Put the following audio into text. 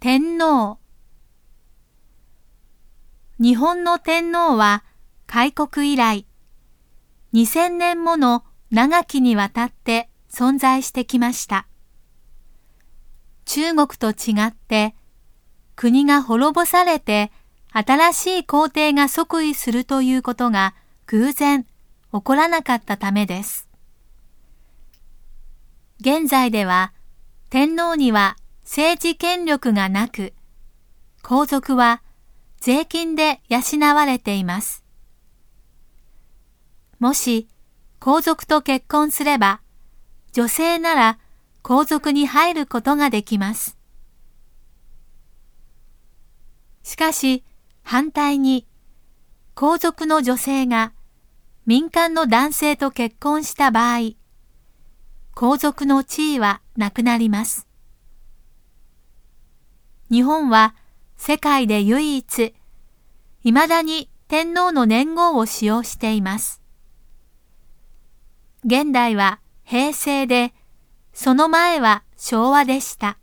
天皇日本の天皇は開国以来2000年もの長きにわたって存在してきました。中国と違って国が滅ぼされて新しい皇帝が即位するということが偶然起こらなかったためです。現在では天皇には政治権力がなく、皇族は税金で養われています。もし皇族と結婚すれば、女性なら皇族に入ることができます。しかし反対に皇族の女性が民間の男性と結婚した場合、皇族の地位はなくなります。日本は世界で唯一、未だに天皇の年号を使用しています。現代は平成で、その前は昭和でした。